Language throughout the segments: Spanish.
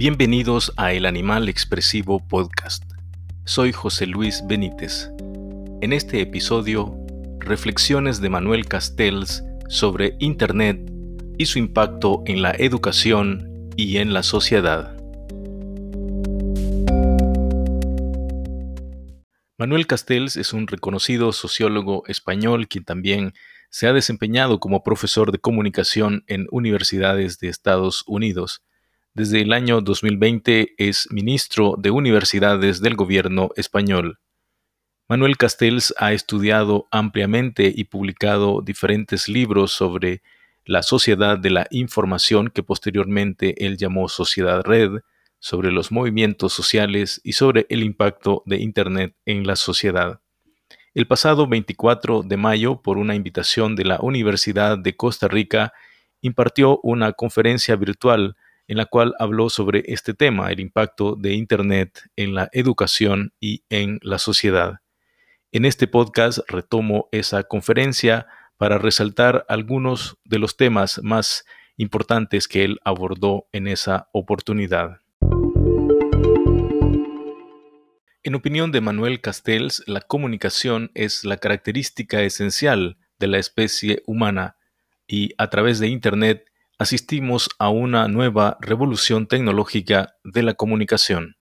Bienvenidos a El Animal Expresivo Podcast. Soy José Luis Benítez. En este episodio, reflexiones de Manuel Castells sobre Internet y su impacto en la educación y en la sociedad. Manuel Castells es un reconocido sociólogo español quien también se ha desempeñado como profesor de comunicación en universidades de Estados Unidos desde el año 2020 es ministro de Universidades del Gobierno español. Manuel Castells ha estudiado ampliamente y publicado diferentes libros sobre la sociedad de la información que posteriormente él llamó Sociedad Red, sobre los movimientos sociales y sobre el impacto de Internet en la sociedad. El pasado 24 de mayo, por una invitación de la Universidad de Costa Rica, impartió una conferencia virtual en la cual habló sobre este tema, el impacto de Internet en la educación y en la sociedad. En este podcast retomo esa conferencia para resaltar algunos de los temas más importantes que él abordó en esa oportunidad. En opinión de Manuel Castells, la comunicación es la característica esencial de la especie humana y a través de Internet asistimos a una nueva revolución tecnológica de la comunicación.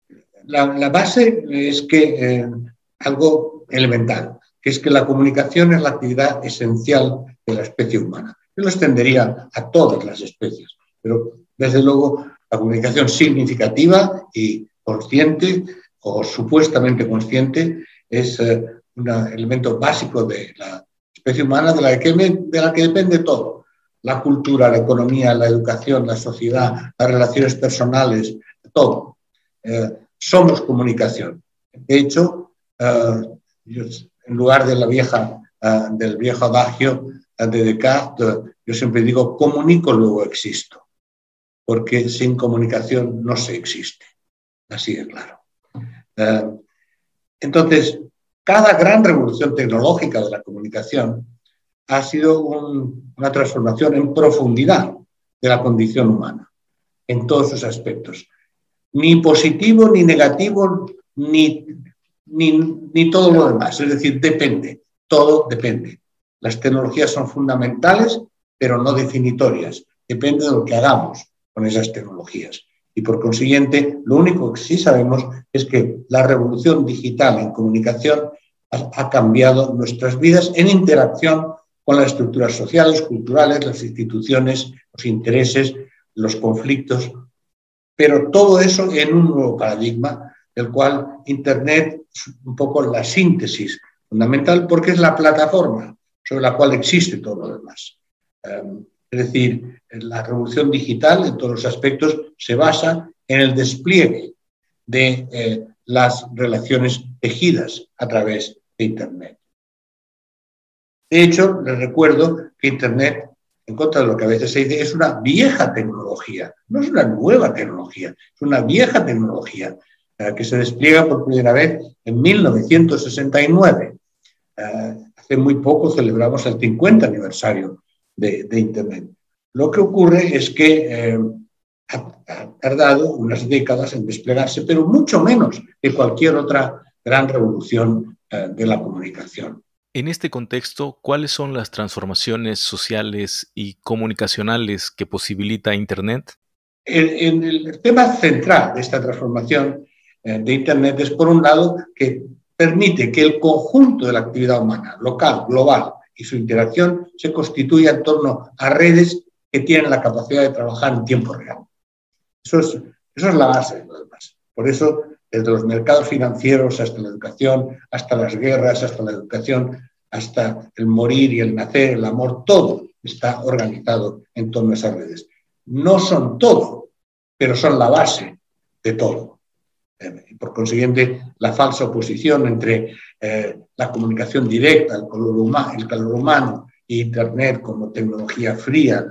La, base es que eh, algo elemental, que es que la comunicación es la actividad esencial de la especie humana. Yo lo extendería a todas las especies, pero desde luego la comunicación significativa y consciente o supuestamente consciente es eh, un elemento básico de la especie humana de la que, de la que depende todo la cultura, la economía, la educación, la sociedad, las relaciones personales, todo. Eh, somos comunicación. De hecho, eh, en lugar de la vieja, eh, del viejo adagio de Descartes, yo siempre digo, comunico, luego existo, porque sin comunicación no se existe. Así de claro. entonces, cada gran revolución tecnológica de la comunicación ha sido una transformación en profundidad de la condición humana, en todos sus aspectos. Ni positivo, ni negativo, ni, ni, todo lo demás. Es decir, depende, todo depende. Las tecnologías son fundamentales, pero no definitorias. Depende de lo que hagamos con esas tecnologías. Y por consiguiente, lo único que sí sabemos es que la revolución digital en comunicación ha cambiado nuestras vidas en interacción con las estructuras sociales, culturales, las instituciones, los intereses, los conflictos, pero todo eso en un nuevo paradigma, del cual Internet es un poco la síntesis fundamental, porque es la plataforma sobre la cual existe todo lo demás. Em, es decir, la revolución digital en todos los aspectos se basa en el despliegue de eh, las relaciones tejidas a través de Internet. De hecho, les recuerdo que Internet, en contra de lo que a veces se dice, es una vieja tecnología, no es una nueva tecnología, es una vieja tecnología eh, que se despliega por primera vez en 1969. Eh, hace muy poco celebramos el 50 aniversario de, Internet. Lo que ocurre es que eh, ha, tardado unas décadas en desplegarse, pero mucho menos que cualquier otra gran revolución de la comunicación. En este contexto, ¿cuáles son las transformaciones sociales y comunicacionales que posibilita Internet? El, el tema central de esta transformación eh, de Internet es, por un lado, que permite que el conjunto de la actividad humana, local, global y su interacción se constituya en torno a redes que tienen la capacidad de trabajar en tiempo real. Eso es, eso es la base de lo demás. Por eso desde los mercados financieros hasta la educación, hasta las guerras, hasta la educación, hasta el morir y el nacer, el amor, todo está organizado en torno a esas redes. No son todo, pero son la base de todo. Eh, por consiguiente, la falsa oposición entre eh, la comunicación directa, el calor, el calor humano e Internet como tecnología fría,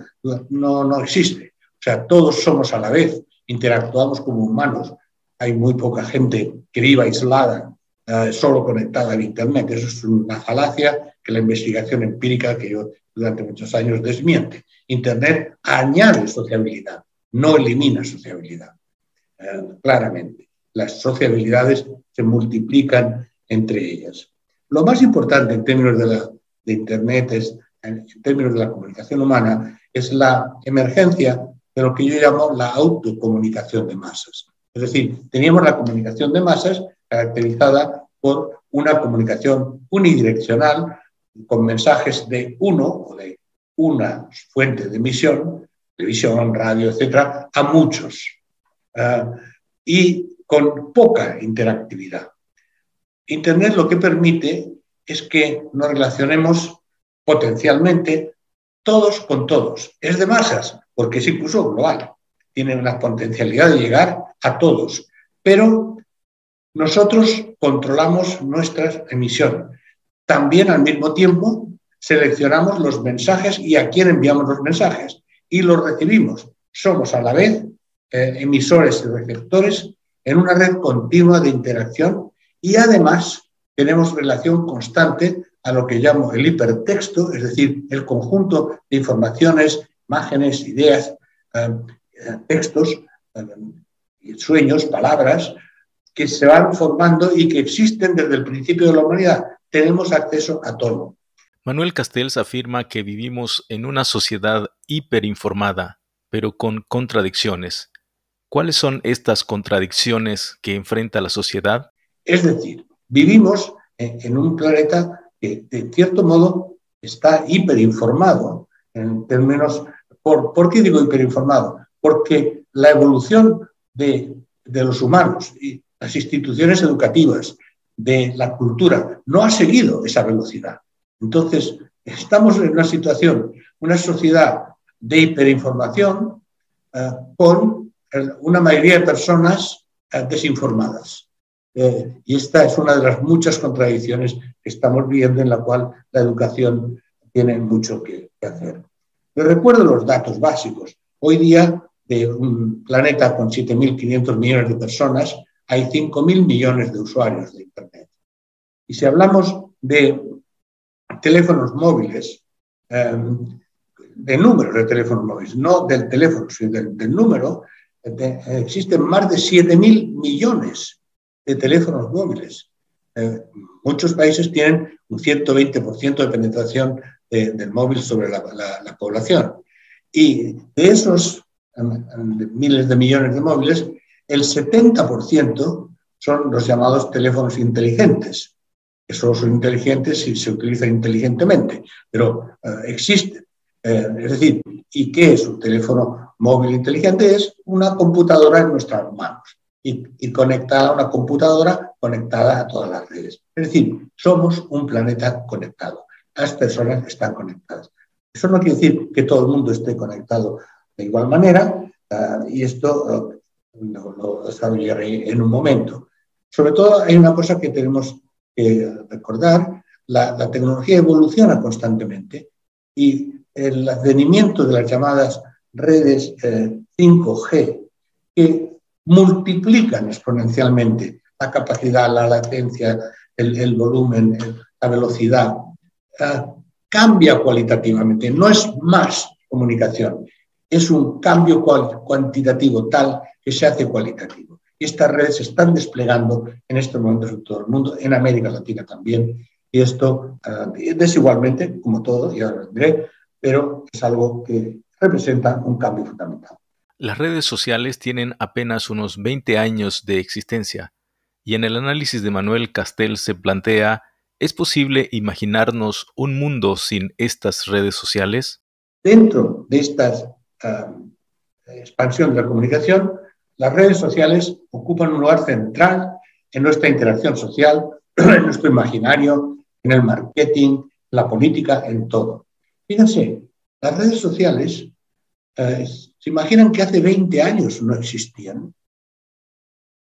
no, no existe. O sea, todos somos a la vez, interactuamos como humanos, hay muy poca gente que viva aislada, eh, solo conectada al Internet. Eso es una falacia que la investigación empírica que yo durante muchos años desmiente. Internet añade sociabilidad, no elimina sociabilidad. claramente. Las sociabilidades se multiplican entre ellas. Lo más importante en términos de, la, de Internet, es, en términos de la comunicación humana, es la emergencia de lo que yo llamo la autocomunicación de masas. Es decir, teníamos la comunicación de masas caracterizada por una comunicación unidireccional con mensajes de uno o de una fuente de emisión, televisión, radio, etcétera, a muchos uh, y con poca interactividad. Internet lo que permite es que nos relacionemos potencialmente todos con todos. Es de masas, porque es incluso global. Tiene una potencialidad de llegar a todos. Pero nosotros controlamos nuestra emisión. También al mismo tiempo seleccionamos los mensajes y a quién enviamos los mensajes y los recibimos. Somos a la vez eh, emisores y receptores en una red continua de interacción y además tenemos relación constante a lo que llamo el hipertexto, es decir, el conjunto de informaciones, imágenes, ideas, eh, textos, sueños, palabras, que se van formando y que existen desde el principio de la humanidad. Tenemos acceso a todo. Manuel Castells afirma que vivimos en una sociedad hiperinformada, pero con contradicciones. ¿Cuáles son estas contradicciones que enfrenta la sociedad? Es decir, vivimos en un planeta que, de cierto modo, está hiperinformado en términos... ¿Por, ¿por qué digo hiperinformado? Porque la evolución de, de los humanos y las instituciones educativas, de la cultura, no ha seguido esa velocidad. Entonces, estamos en una situación, una sociedad de hiperinformación eh, con una mayoría de personas eh, desinformadas. Eh, y esta es una de las muchas contradicciones que estamos viendo en la cual la educación tiene mucho que, que hacer. Les recuerdo los datos básicos. Hoy día, de un planeta con 7.500 millones de personas, hay 5.000 millones de usuarios de Internet. Y si hablamos de teléfonos móviles, em, de números de teléfonos móviles, no del teléfono, sino del, número, existen más de 7.000 millones de teléfonos móviles. Eh, muchos países tienen un 120% de penetración del móvil sobre la, la, población. Y de esos miles de millones de móviles, el 70% son los llamados teléfonos inteligentes, que solo son inteligentes si se utilizan inteligentemente, pero eh, existen. Eh, es decir, ¿y qué es un teléfono móvil inteligente? Es una computadora en nuestras manos y, y conectada a una computadora conectada a todas las redes. Es decir, somos un planeta conectado. Las personas están conectadas. Eso no quiere decir que todo el mundo esté conectado de igual manera, eh, y esto lo, lo desarrollaré en un momento. Sobre todo hay una cosa que tenemos que recordar, la, tecnología evoluciona constantemente y el advenimiento de las llamadas redes 5G, eh, que multiplican exponencialmente la capacidad, la latencia, el, volumen, la velocidad, eh, cambia cualitativamente, no es más comunicación, es un cambio cuantitativo tal que se hace cualitativo. Y estas redes se están desplegando en estos momentos en todo el mundo, en América Latina también. Y esto desigualmente, como todo, ya lo diré, pero es algo que representa un cambio fundamental. Las redes sociales tienen apenas unos 20 años de existencia y en el análisis de Manuel Castel se plantea, ¿es posible imaginarnos un mundo sin estas redes sociales? Dentro de esta uh, expansión de la comunicación, las redes sociales ocupan un lugar central en nuestra interacción social, en nuestro imaginario, en el marketing, la política, en todo. Fíjense, las redes sociales eh, se imaginan que hace 20 años no existían.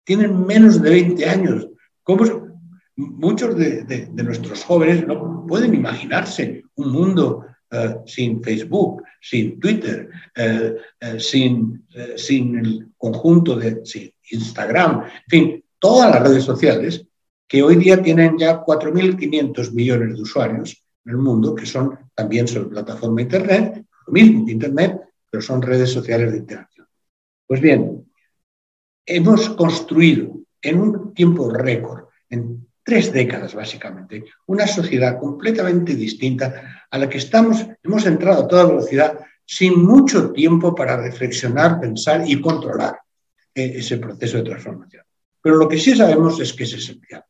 Tienen menos de 20 años. ¿Cómo, muchos de, nuestros jóvenes no pueden imaginarse un mundo eh, sin Facebook, sin Twitter, eh, eh, sin, sin el conjunto de Instagram, en fin, todas las redes sociales que hoy día tienen ya 4.500 millones de usuarios en el mundo, que son también sobre plataforma Internet, lo mismo que Internet, pero son redes sociales de interacción. Pues bien, hemos construido en un tiempo récord, en tres décadas básicamente, una sociedad completamente distinta a la que estamos, hemos entrado a toda velocidad sin mucho tiempo para reflexionar, pensar y controlar eh, ese proceso de transformación. Pero lo que sí sabemos es que es esencial.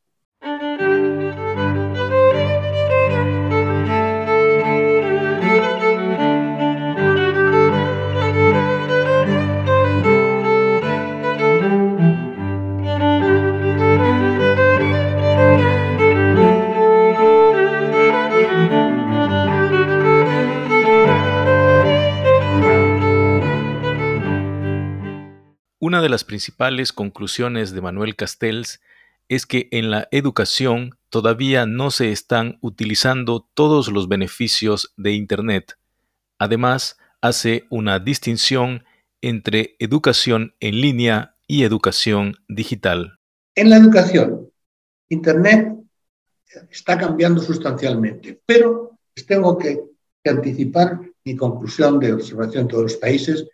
Una de las principales conclusiones de Manuel Castells es que en la educación todavía no se están utilizando todos los beneficios de Internet. Además, hace una distinción entre educación en línea y educación digital. En la educación, Internet está cambiando sustancialmente, pero tengo que, anticipar mi conclusión de observación en todos los países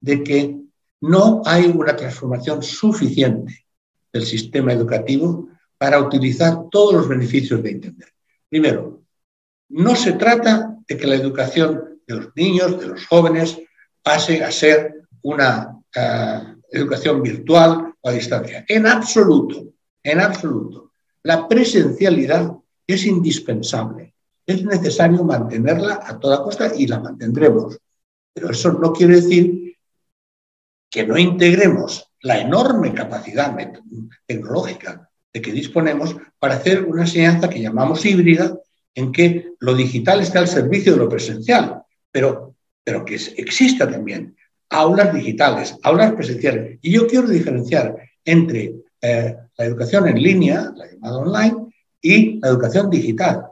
de que no hay una transformación suficiente del sistema educativo para utilizar todos los beneficios de Internet. Primero, no se trata de que la educación de los niños, de los jóvenes, pase a ser una eh, educación virtual o a distancia. En absoluto, en absoluto. La presencialidad es indispensable. Es necesario mantenerla a toda costa y la mantendremos. Pero eso no quiere decir que no integremos la enorme capacidad tecnológica de que disponemos para hacer una enseñanza que llamamos híbrida, en que lo digital está al servicio de lo presencial, pero, pero que exista también aulas digitales, aulas presenciales. Y yo quiero diferenciar entre eh, la educación en línea, la llamada online, y la educación digital.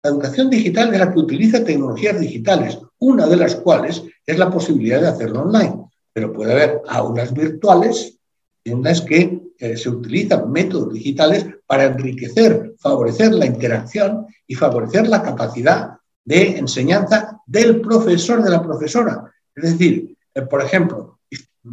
La educación digital es la que utiliza tecnologías digitales, una de las cuales es la posibilidad de hacerlo online pero puede haber aulas virtuales en las que eh, se utilizan métodos digitales para enriquecer, favorecer la interacción y favorecer la capacidad de enseñanza del profesor, de la profesora. Es decir, eh, por ejemplo,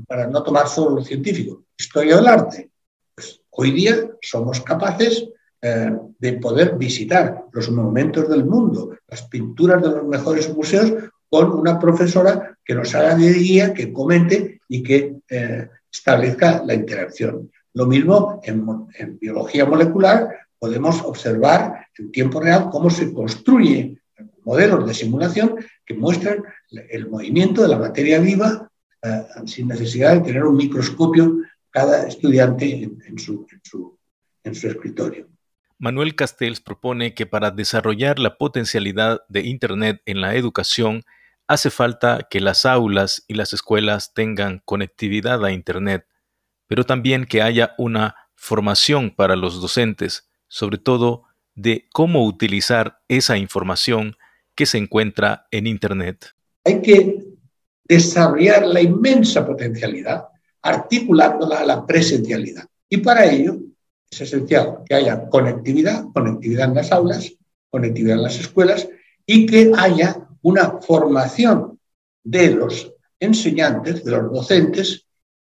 para no tomar solo lo científico, historia del arte. Pues hoy día somos capaces eh, de poder visitar los monumentos del mundo, las pinturas de los mejores museos con una profesora que nos haga de guía, que comente y que eh, establezca la interacción. Lo mismo en, biología molecular, podemos observar en tiempo real cómo se construyen modelos de simulación que muestran el movimiento de la materia viva eh, sin necesidad de tener un microscopio cada estudiante en, su, en su escritorio. Manuel Castells propone que para desarrollar la potencialidad de Internet en la educación hace falta que las aulas y las escuelas tengan conectividad a Internet, pero también que haya una formación para los docentes, sobre todo de cómo utilizar esa información que se encuentra en Internet. Hay que desarrollar la inmensa potencialidad articulándola a la presencialidad. Y para ello es esencial que haya conectividad, conectividad en las aulas, conectividad en las escuelas y que haya una formación de los enseñantes, de los docentes,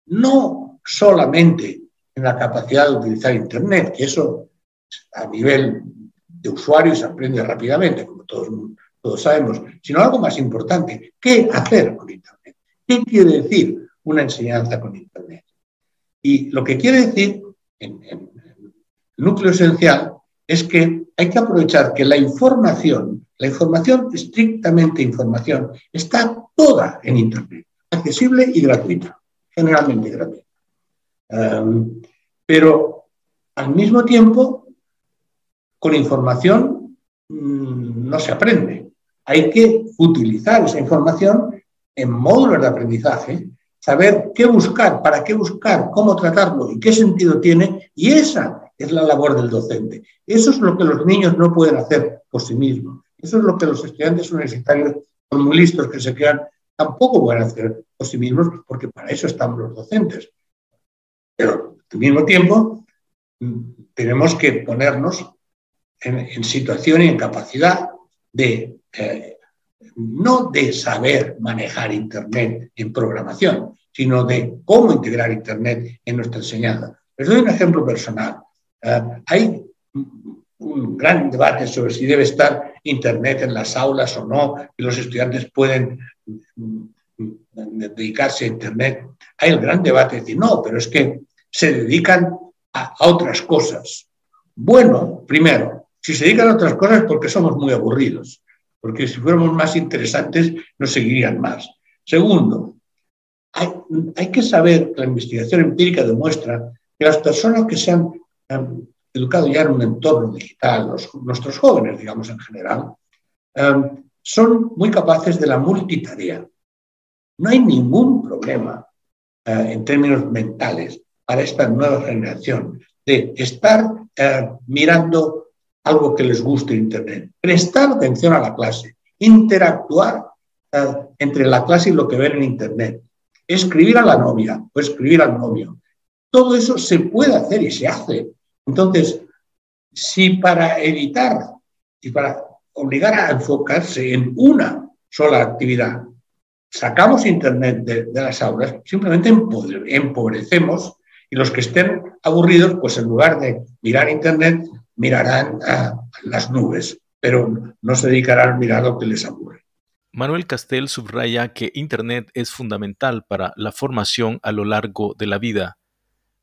no solamente en la capacidad de utilizar Internet, que eso a nivel de usuario se aprende rápidamente, como todos, todos sabemos, sino algo más importante, ¿qué hacer con Internet? ¿Qué quiere decir una enseñanza con Internet? Y lo que quiere decir, en, núcleo esencial, es que hay que aprovechar que la información la información, estrictamente información, está toda en Internet, accesible y gratuita, generalmente gratuita. Pero al mismo tiempo, con información mm, no se aprende. Hay que utilizar esa información en módulos de aprendizaje, saber qué buscar, para qué buscar, cómo tratarlo y qué sentido tiene, y esa es la labor del docente. Eso es lo que los niños no pueden hacer por sí mismos. Eso es lo que los estudiantes universitarios, son muy listos que se crean, tampoco pueden hacer por sí mismos, porque para eso estamos los docentes. Pero al mismo tiempo, mm, tenemos que ponernos en, situación y en capacidad de, eh, no de saber manejar Internet en programación, sino de cómo integrar Internet en nuestra enseñanza. Les doy un ejemplo personal. Eh, hay un gran debate sobre si debe estar Internet en las aulas o no, y los estudiantes pueden mm, dedicarse a Internet. Hay el gran debate de no, pero es que se dedican a, otras cosas. Bueno, primero, si se dedican a otras cosas porque somos muy aburridos, porque si fuéramos más interesantes nos seguirían más. Segundo, hay, hay que saber, la investigación empírica demuestra que las personas que se han educado ya en un entorno digital, nuestros jóvenes, digamos en general, em, son muy capaces de la multitarea. No hay ningún problema eh, en términos mentales para esta nueva generación de estar eh, mirando algo que les guste Internet, prestar atención a la clase, interactuar eh, entre la clase y lo que ven en Internet, escribir a la novia o escribir al novio. Todo eso se puede hacer y se hace. Entonces, si para evitar y para obligar a enfocarse en una sola actividad, sacamos Internet de, las aulas, simplemente empobrecemos y los que estén aburridos, pues en lugar de mirar Internet, mirarán a las nubes, pero no se dedicarán a mirar lo que les aburre. Manuel Castel subraya que Internet es fundamental para la formación a lo largo de la vida,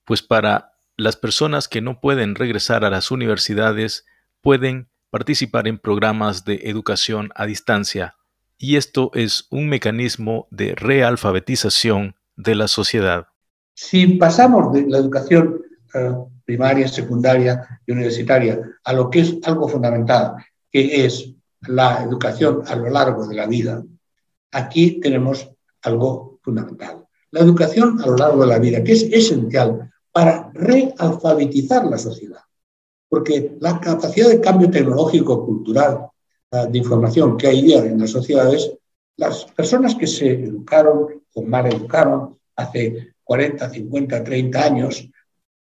pues para las personas que no pueden regresar a las universidades pueden participar en programas de educación a distancia, y esto es un mecanismo de realfabetización de la sociedad. Si pasamos de la educación eh, primaria, secundaria y universitaria a lo que es algo fundamental, que es la educación a lo largo de la vida, aquí tenemos algo fundamental. La educación a lo largo de la vida, que es esencial para realfabetizar la sociedad. Porque la capacidad de cambio tecnológico, cultural, eh, de información que hay día en las sociedades, las personas que se educaron o mal educaron hace 40, 50, 30 años,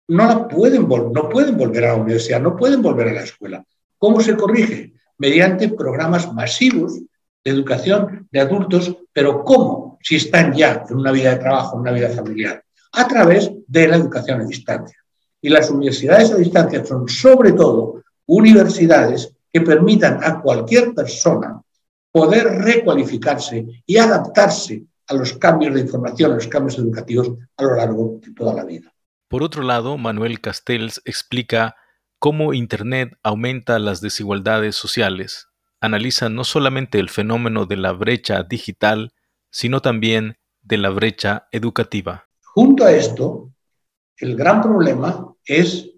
no, la pueden, no pueden volver a la universidad, no pueden volver a la escuela. ¿Cómo se corrige? Mediante programas masivos de educación de adultos, pero ¿cómo? Si están ya en una vida de trabajo, en una vida familiar a través de la educación a distancia. Y las universidades a distancia son sobre todo universidades que permitan a cualquier persona poder recualificarse y adaptarse a los cambios de información, a los cambios educativos a lo largo de toda la vida. Por otro lado, Manuel Castells explica cómo Internet aumenta las desigualdades sociales. Analiza no solamente el fenómeno de la brecha digital, sino también de la brecha educativa. Junto a esto, el gran problema es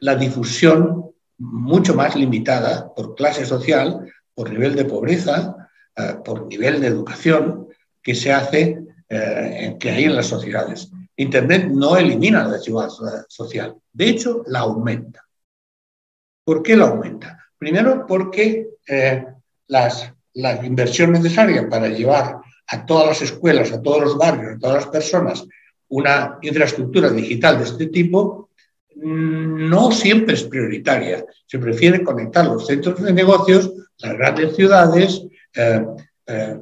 la difusión mucho más limitada por clase social, por nivel de pobreza, eh, por nivel de educación que se hace, eh, que hay en las sociedades. Internet no elimina la desigualdad social, de hecho la aumenta. ¿Por qué la aumenta? Primero porque eh, las, la inversión necesaria para llevar a todas las escuelas, a todos los barrios, a todas las personas una infraestructura digital de este tipo mm, no siempre es prioritaria. Se prefiere conectar los centros de negocios, las grandes ciudades. Eh, eh,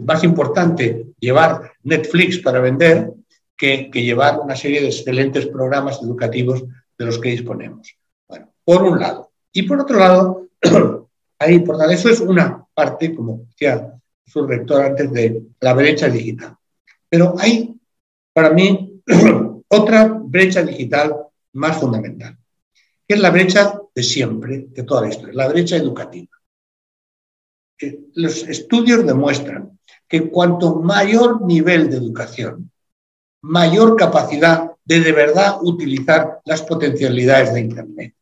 más importante llevar Netflix para vender que, llevar una serie de excelentes programas educativos de los que disponemos. Bueno, por un lado. Y por otro lado, ahí, por eso es una parte, como decía su rector antes, de la brecha digital. Pero hay para mí, otra brecha digital más fundamental, que es la brecha de siempre, de toda la historia, la brecha educativa. Los estudios demuestran que cuanto mayor nivel de educación, mayor capacidad de de verdad utilizar las potencialidades de Internet.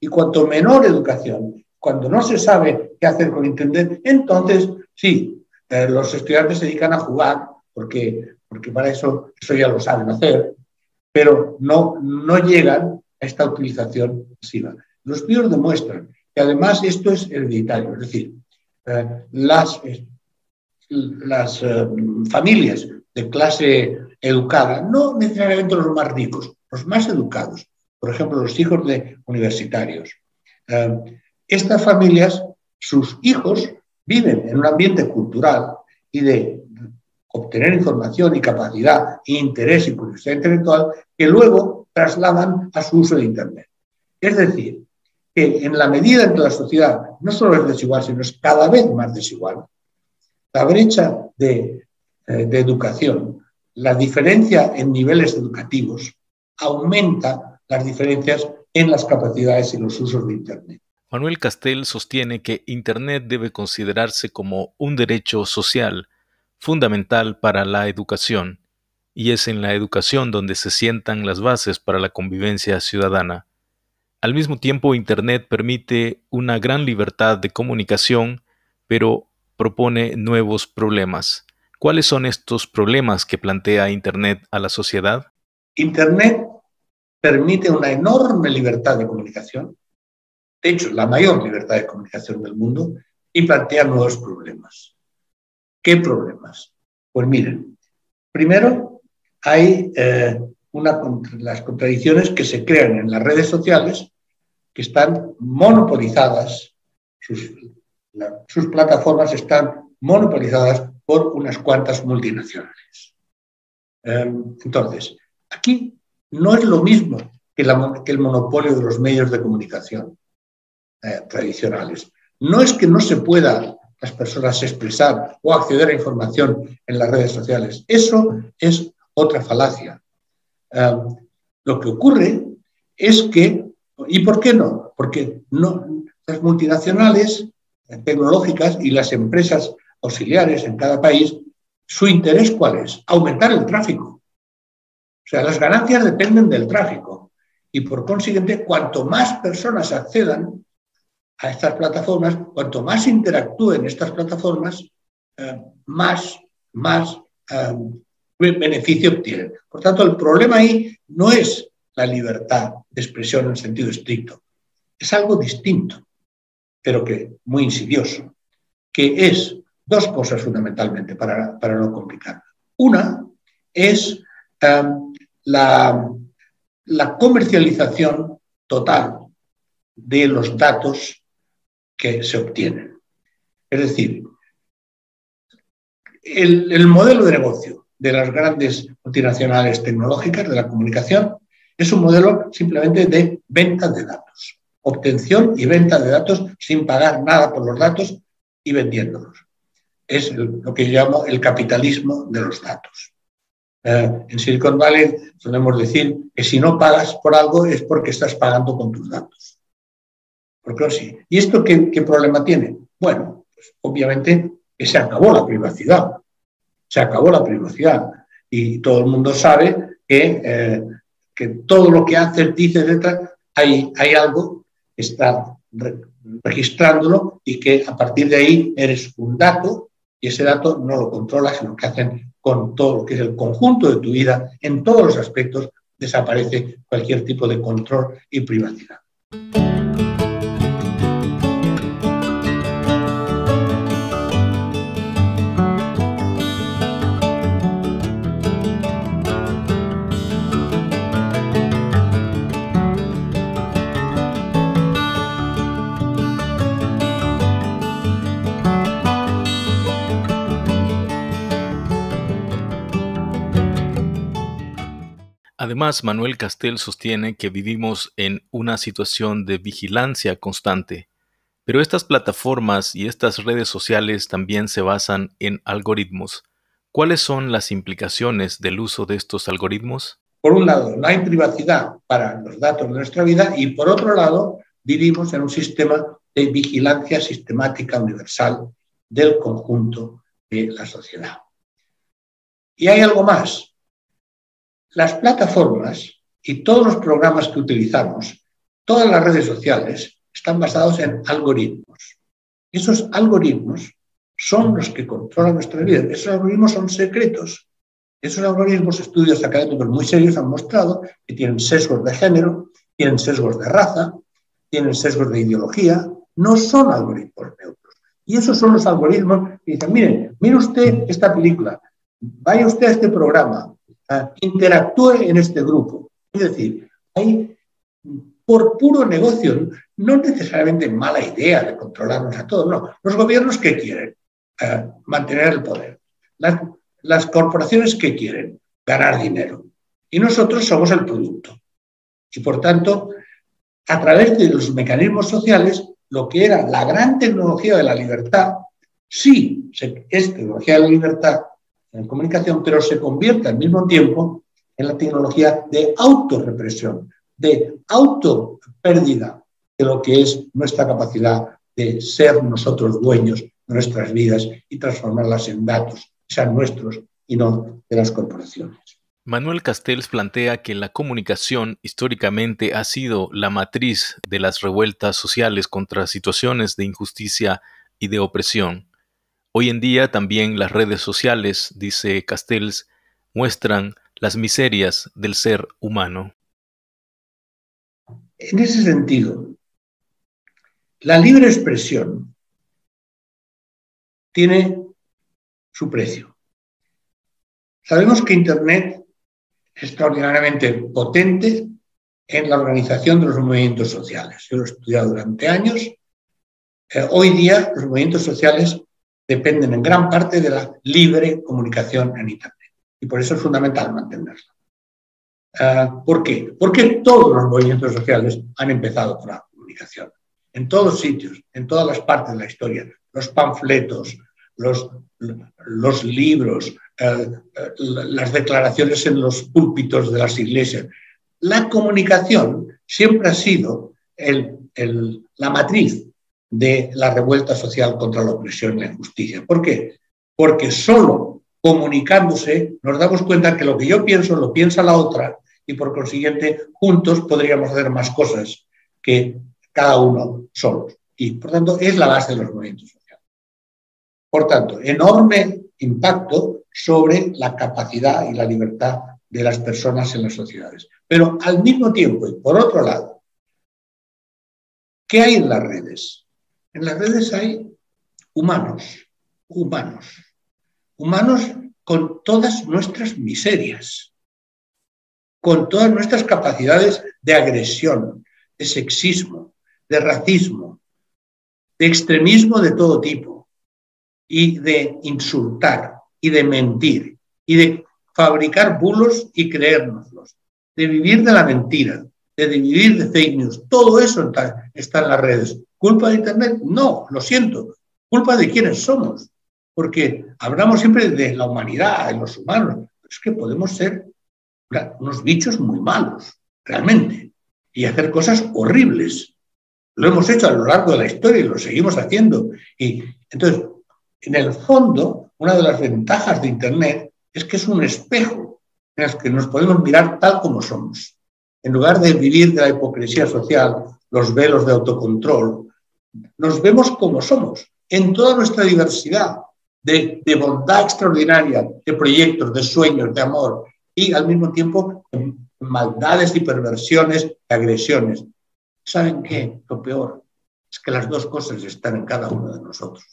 Y cuanto menor educación, cuando no se sabe qué hacer con Internet, entonces sí, eh, los estudiantes se dedican a jugar porque porque para eso, eso ya lo saben hacer, pero no, no llegan a esta utilización masiva. Los estudios demuestran que además esto es hereditario, es decir, eh, las, las eh, familias de clase educada, no necesariamente los más ricos, los más educados, por ejemplo, los hijos de universitarios. Eh, estas familias, sus hijos viven en un ambiente cultural y de obtener información y capacidad, e interés y curiosidad intelectual que luego trasladan a su uso de Internet. Es decir, que en la medida en que la sociedad no solo es desigual, sino es cada vez más desigual, la brecha de, eh, de educación, la diferencia en niveles educativos, aumenta las diferencias en las capacidades y los usos de Internet. Manuel Castel sostiene que Internet debe considerarse como un derecho social fundamental para la educación, y es en la educación donde se sientan las bases para la convivencia ciudadana. Al mismo tiempo, Internet permite una gran libertad de comunicación, pero propone nuevos problemas. ¿Cuáles son estos problemas que plantea Internet a la sociedad? Internet permite una enorme libertad de comunicación, de hecho, la mayor libertad de comunicación del mundo, y plantea nuevos problemas. ¿Qué problemas? Pues miren, primero hay eh, las contradicciones que se crean en las redes sociales que están monopolizadas, sus, plataformas están monopolizadas por unas cuantas multinacionales. Em, entonces, aquí no es lo mismo que, que, el monopolio de los medios de comunicación eh, tradicionales. No es que no se pueda las personas expresar o acceder a información en las redes sociales. Eso es otra falacia. Eh, lo que ocurre es que, ¿y por qué no? Porque no, las multinacionales tecnológicas y las empresas auxiliares en cada país, ¿su interés cuál es? Aumentar el tráfico. O sea, las ganancias dependen del tráfico. Y por consiguiente, cuanto más personas accedan a estas plataformas, cuanto más interactúen estas plataformas, eh, más, más eh, beneficio obtienen. Por tanto, el problema ahí no es la libertad de expresión en sentido estricto, es algo distinto, pero que muy insidioso, que es dos cosas fundamentalmente para, para no complicar. Una es eh, la, la comercialización total de los datos que se obtienen. Es decir, el, modelo de negocio de las grandes multinacionales tecnológicas de la comunicación es un modelo simplemente de venta de datos, obtención y venta de datos sin pagar nada por los datos y vendiéndolos. Es lo que yo llamo el capitalismo de los datos. Eh, en Silicon Valley podemos decir que si no pagas por algo es porque estás pagando con tus datos. Porque ¿Y esto qué, problema tiene? Bueno, pues obviamente que se acabó la privacidad. Se acabó la privacidad. Y todo el mundo sabe que, eh, que todo lo que haces, dices, etc., hay, hay algo que está registrándolo y que a partir de ahí eres un dato y ese dato no lo controlas, sino que hacen con todo lo que es el conjunto de tu vida, en todos los aspectos, desaparece cualquier tipo de control y privacidad. Además, Manuel Castel sostiene que vivimos en una situación de vigilancia constante, pero estas plataformas y estas redes sociales también se basan en algoritmos. ¿Cuáles son las implicaciones del uso de estos algoritmos? Por un lado, no hay privacidad para los datos de nuestra vida y por otro lado, vivimos en un sistema de vigilancia sistemática universal del conjunto de la sociedad. Y hay algo más, las plataformas y todos los programas que utilizamos, todas las redes sociales, están basados en algoritmos. Esos algoritmos son los que controlan nuestra vida. Esos algoritmos son secretos. Esos algoritmos, estudios académicos muy serios han mostrado que tienen sesgos de género, tienen sesgos de raza, tienen sesgos de ideología, no son algoritmos neutros. Y esos son los algoritmos que dicen, miren, mire usted esta película, vaya usted a este programa, interactúe en este grupo. Es decir, hay por puro negocio, no necesariamente mala idea de controlarnos a todos, no. Los gobiernos, ¿qué quieren? Eh, mantener el poder. Las, las corporaciones que quieren ganar dinero y nosotros somos el producto. Y por tanto, a través de los mecanismos sociales, lo que era la gran tecnología de la libertad, sí es tecnología de la libertad en comunicación, pero se convierte al mismo tiempo en la tecnología de autorrepresión, de autopérdida de lo que es nuestra capacidad de ser nosotros dueños de nuestras vidas y transformarlas en datos, sean nuestros y no de las corporaciones. Manuel Castells plantea que la comunicación históricamente ha sido la matriz de las revueltas sociales contra situaciones de injusticia y de opresión. Hoy en día también las redes sociales, dice Castells, muestran las miserias del ser humano. En ese sentido, la libre expresión tiene su precio. Sabemos que Internet es extraordinariamente potente en la organización de los movimientos sociales. Yo lo he estudiado durante años. Eh, hoy día los movimientos sociales dependen en gran parte de la libre comunicación en Internet y por eso es fundamental mantenerla. Eh, ¿Por qué? Porque todos los movimientos sociales han empezado por la comunicación en todos sitios, en todas las partes de la historia, los panfletos, los, los libros, eh, eh, las declaraciones en los púlpitos de las iglesias. La comunicación siempre ha sido la matriz de la revuelta social contra la opresión y la injusticia. ¿Por qué? Porque solo comunicándose nos damos cuenta que lo que yo pienso lo piensa la otra y por consiguiente juntos podríamos hacer más cosas que cada uno solos. Y por tanto es la base de los movimientos sociales. Por tanto, enorme impacto sobre la capacidad y la libertad de las personas en las sociedades. Pero al mismo tiempo, y por otro lado, ¿qué hay en las redes? En las redes hay humanos, humanos, humanos con todas nuestras miserias, con todas nuestras capacidades de agresión, de sexismo, de racismo, de extremismo de todo tipo, y de insultar, y de mentir, y de fabricar bulos y creérnoslos, de vivir de la mentira, de vivir de fake news. Todo eso está, en las redes. ¿Culpa de Internet? No, lo siento. Culpa de quienes somos. Porque hablamos siempre de la humanidad, de los humanos. Es que podemos ser unos bichos muy malos, realmente, y hacer cosas horribles. Lo hemos hecho a lo largo de la historia y lo seguimos haciendo. Y entonces, en el fondo, una de las ventajas de Internet es que es un espejo en el que nos podemos mirar tal como somos. En lugar de vivir de la hipocresía social, los velos de autocontrol, nos vemos como somos, en toda nuestra diversidad de, de bondad extraordinaria, de proyectos, de sueños, de amor, y al mismo tiempo maldades y perversiones y agresiones. ¿Saben qué? Lo peor es que las dos cosas están en cada uno de nosotros.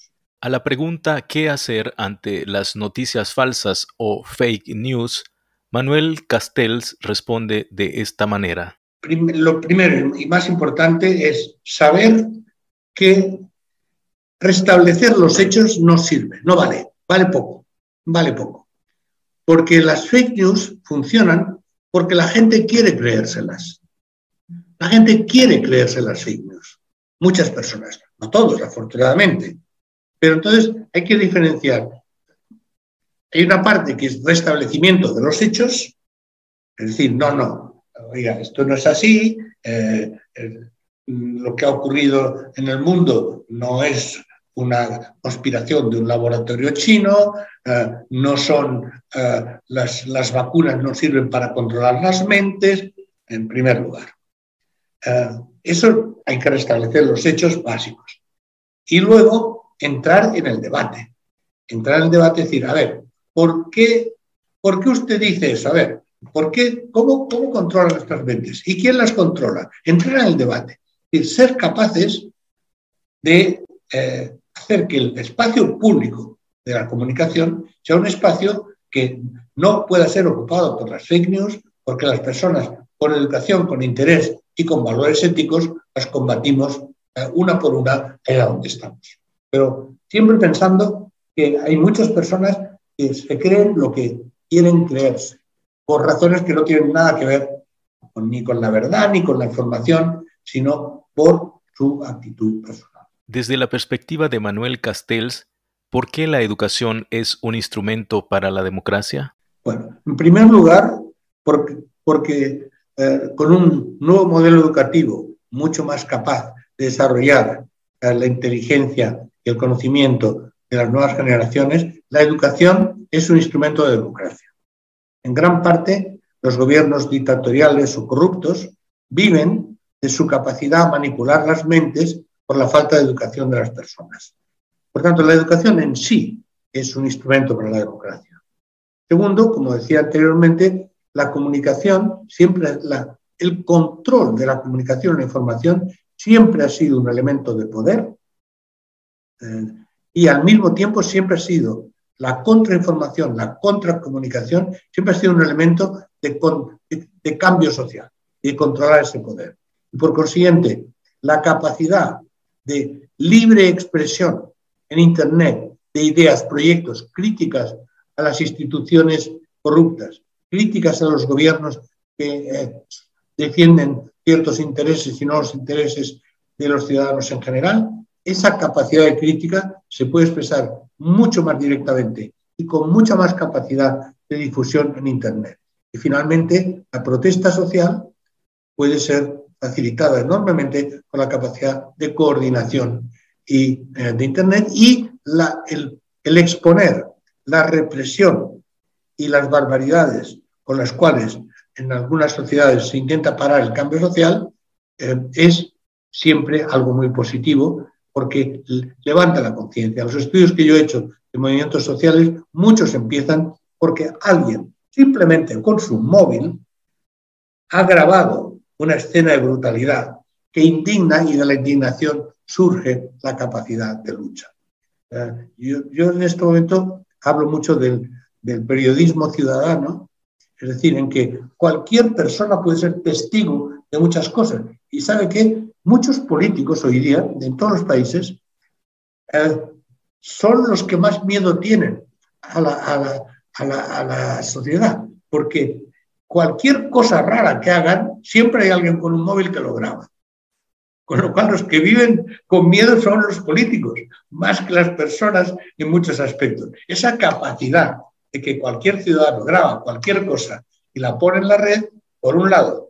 A la pregunta ¿qué hacer ante las noticias falsas o fake news? Manuel Castells responde de esta manera. Lo primero y más importante es saber que restablecer los hechos no sirve, no vale, vale poco, vale poco. Porque las fake news funcionan porque la gente quiere creérselas. La gente quiere creerse las fake news. Muchas personas, no todos, afortunadamente. Pero entonces hay que diferenciar. Hay una parte que es restablecimiento de los hechos, es decir, no, no, oiga, esto no es así, eh, lo que ha ocurrido en el mundo no es una conspiración de un laboratorio chino, eh, no son eh, las, las vacunas no sirven para controlar las mentes, en primer lugar. Eh, eso hay que restablecer los hechos básicos. Y luego entrar en el debate. Entrar en el debate y decir, a ver, ¿por qué, ¿por qué usted dice eso? A ver, ¿por qué, cómo, ¿cómo controla nuestras mentes? ¿Y quién las controla? Entrar en el debate. Y ser capaces de eh, hacer que el espacio público de la comunicación sea un espacio que no pueda ser ocupado por las fake news, porque las personas con educación, con interés y con valores éticos las combatimos eh, una por una allá donde estamos. Pero siempre pensando que hay muchas personas que se creen lo que quieren creerse, por razones que no tienen nada que ver ni con la verdad ni con la información, sino por su actitud personal. Desde la perspectiva de Manuel Castells, ¿por qué la educación es un instrumento para la democracia? Bueno, en primer lugar, porque, porque eh, con un nuevo modelo educativo mucho más capaz de desarrollar eh, la inteligencia y el conocimiento de las nuevas generaciones, la educación es un instrumento de democracia. En gran parte, los gobiernos dictatoriales o corruptos viven de su capacidad a manipular las mentes por la falta de educación de las personas. Por tanto, la educación en sí es un instrumento para la democracia. Segundo, como decía anteriormente, la comunicación, siempre la, el control de la comunicación y la información siempre ha sido un elemento de poder eh, y al mismo tiempo siempre ha sido la contrainformación, la contracomunicación, siempre ha sido un elemento de, cambio social y controlar ese poder. Y por consiguiente, la capacidad de libre expresión en Internet de ideas, proyectos, críticas a las instituciones corruptas, críticas a los gobiernos que eh, defienden ciertos intereses y no los intereses de los ciudadanos en general, esa capacidad de crítica se puede expresar mucho más directamente y con mucha más capacidad de difusión en Internet. Y finalmente, la protesta social puede ser facilitada enormemente con la capacidad de coordinación y, eh, de Internet y el, exponer la represión y las barbaridades con las cuales en algunas sociedades se intenta parar el cambio social eh, es siempre algo muy positivo porque levanta la conciencia. Los estudios que yo he hecho de movimientos sociales, muchos empiezan porque alguien simplemente con su móvil ha grabado una escena de brutalidad que indigna y de la indignación surge la capacidad de lucha. Eh, yo, en este momento hablo mucho del, del periodismo ciudadano, es decir, en que cualquier persona puede ser testigo de muchas cosas. Y sabe que muchos políticos hoy día, en todos los países, eh, son los que más miedo tienen a la, a, la, a, la, a la, sociedad, porque cualquier cosa rara que hagan, siempre hay alguien con un móvil que lo graba. Con lo cual, los que viven con miedo son los políticos, más que las personas en muchos aspectos. Esa capacidad de que cualquier ciudadano graba cualquier cosa y la pone en la red, por un lado,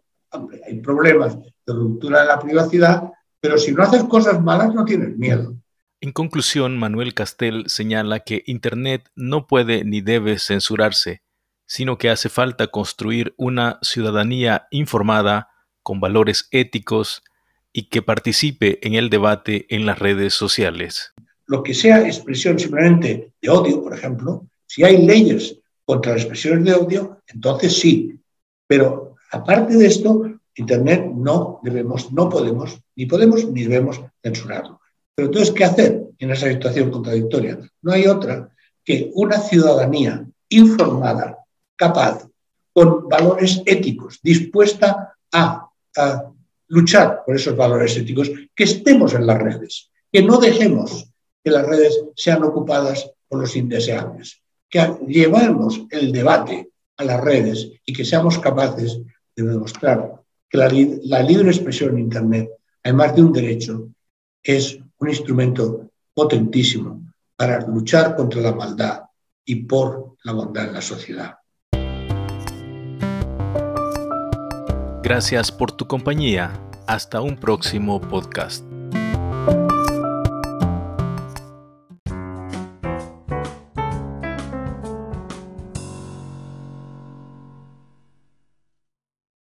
hay problemas de ruptura de la privacidad, pero si no haces cosas malas no tienes miedo. En conclusión, Manuel Castel señala que Internet no puede ni debe censurarse, sino que hace falta construir una ciudadanía informada, con valores éticos y que participe en el debate en las redes sociales. Lo que sea expresión simplemente de odio, por ejemplo, si hay leyes contra las expresiones de odio, entonces sí. Pero aparte de esto, Internet no debemos, no podemos, ni podemos ni debemos censurarlo. Pero entonces, ¿qué hacer en esa situación contradictoria? No hay otra que una ciudadanía informada, capaz, con valores éticos, dispuesta a, luchar por esos valores éticos, que estemos en las redes, que no dejemos que las redes sean ocupadas por los indeseables, que llevemos el debate a las redes y que seamos capaces de demostrar que la, la libre expresión en Internet, además de un derecho, es un instrumento potentísimo para luchar contra la maldad y por la bondad en la sociedad. Gracias por tu compañía. Hasta un próximo podcast.